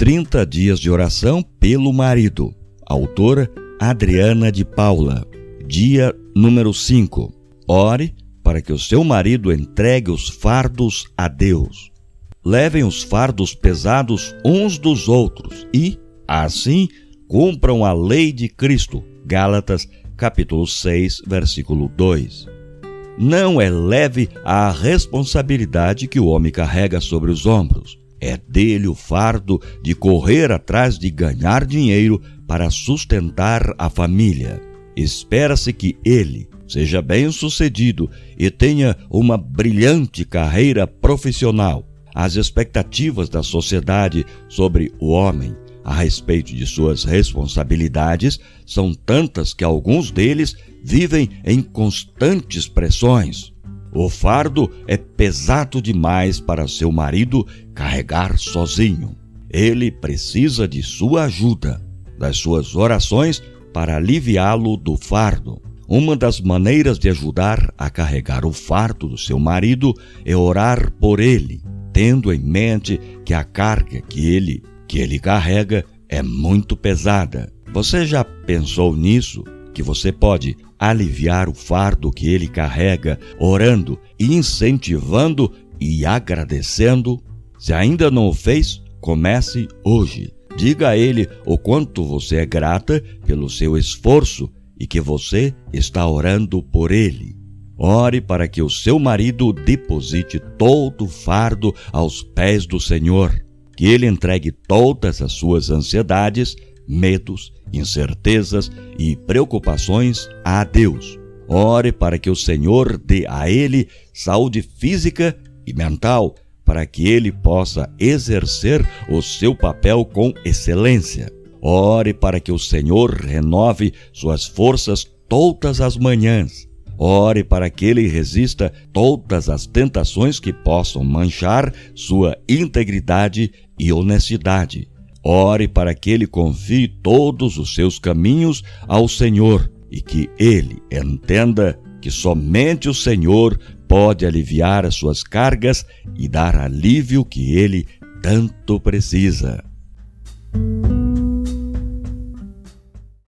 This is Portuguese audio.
30 dias de oração pelo marido. Autora Adriana de Paula. Dia número 5. Ore para que o seu marido entregue os fardos a Deus. Levem os fardos pesados uns dos outros e, assim, cumpram a lei de Cristo. Gálatas, capítulo 6, versículo 2. Não é leve a responsabilidade que o homem carrega sobre os ombros. É dele o fardo de correr atrás de ganhar dinheiro para sustentar a família. Espera-se que ele seja bem-sucedido e tenha uma brilhante carreira profissional. As expectativas da sociedade sobre o homem a respeito de suas responsabilidades são tantas que alguns deles vivem em constantes pressões. O fardo é pesado demais para seu marido carregar sozinho. Ele precisa de sua ajuda, das suas orações para aliviá-lo do fardo. Uma das maneiras de ajudar a carregar o fardo do seu marido é orar por ele, tendo em mente que a carga que ele que ele carrega é muito pesada. Você já pensou nisso? Que você pode aliviar o fardo que ele carrega, orando, incentivando e agradecendo? Se ainda não o fez, comece hoje. Diga a ele o quanto você é grata pelo seu esforço e que você está orando por ele. Ore para que o seu marido deposite todo o fardo aos pés do Senhor que ele entregue todas as suas ansiedades, medos, incertezas e preocupações a Deus. Ore para que o Senhor dê a ele saúde física e mental, para que ele possa exercer o seu papel com excelência. Ore para que o Senhor renove suas forças todas as manhãs Ore para que ele resista todas as tentações que possam manchar sua integridade e honestidade. Ore para que ele confie todos os seus caminhos ao Senhor e que ele entenda que somente o Senhor pode aliviar as suas cargas e dar alívio que ele tanto precisa.